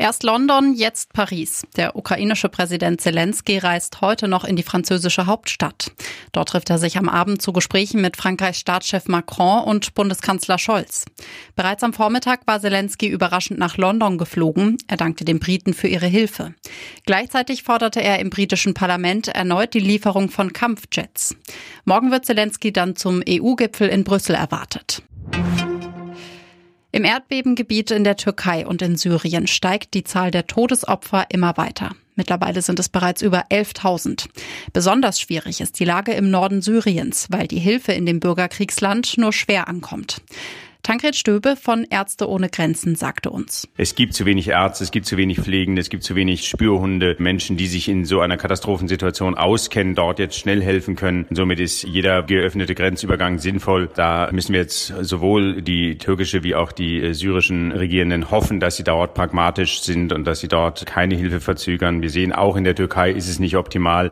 Erst London, jetzt Paris. Der ukrainische Präsident Zelensky reist heute noch in die französische Hauptstadt. Dort trifft er sich am Abend zu Gesprächen mit Frankreichs Staatschef Macron und Bundeskanzler Scholz. Bereits am Vormittag war Zelensky überraschend nach London geflogen. Er dankte den Briten für ihre Hilfe. Gleichzeitig forderte er im britischen Parlament erneut die Lieferung von Kampfjets. Morgen wird Zelensky dann zum EU-Gipfel in Brüssel erwartet. Im Erdbebengebiet in der Türkei und in Syrien steigt die Zahl der Todesopfer immer weiter. Mittlerweile sind es bereits über 11.000. Besonders schwierig ist die Lage im Norden Syriens, weil die Hilfe in dem Bürgerkriegsland nur schwer ankommt. Tankred Stöbe von Ärzte ohne Grenzen sagte uns. Es gibt zu wenig Ärzte, es gibt zu wenig Pflegende, es gibt zu wenig Spürhunde, Menschen, die sich in so einer Katastrophensituation auskennen, dort jetzt schnell helfen können. somit ist jeder geöffnete Grenzübergang sinnvoll. Da müssen wir jetzt sowohl die türkische wie auch die äh, syrischen Regierenden hoffen, dass sie dort pragmatisch sind und dass sie dort keine Hilfe verzögern. Wir sehen auch in der Türkei ist es nicht optimal.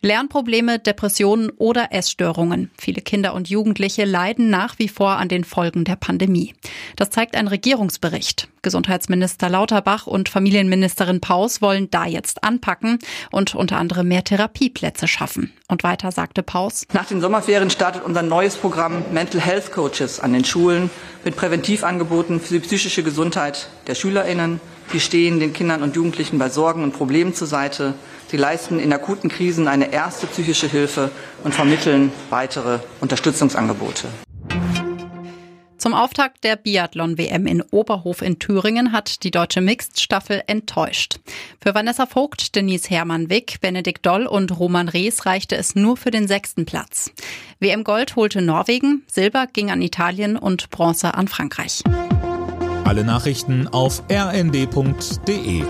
Lernprobleme, Depressionen oder Essstörungen. Viele Kinder und Jugendliche leiden nach wie vor an den Folgen der Pandemie. Das zeigt ein Regierungsbericht. Gesundheitsminister Lauterbach und Familienministerin Paus wollen da jetzt anpacken und unter anderem mehr Therapieplätze schaffen. Und weiter sagte Paus. Nach den Sommerferien startet unser neues Programm Mental Health Coaches an den Schulen mit Präventivangeboten für die psychische Gesundheit der SchülerInnen. Die stehen den Kindern und Jugendlichen bei Sorgen und Problemen zur Seite Sie leisten in akuten Krisen eine erste psychische Hilfe und vermitteln weitere Unterstützungsangebote. Zum Auftakt der Biathlon-WM in Oberhof in Thüringen hat die deutsche Mixed-Staffel enttäuscht. Für Vanessa Vogt, Denise Hermann-Wick, Benedikt Doll und Roman Rees reichte es nur für den sechsten Platz. WM Gold holte Norwegen, Silber ging an Italien und Bronze an Frankreich. Alle Nachrichten auf rnd.de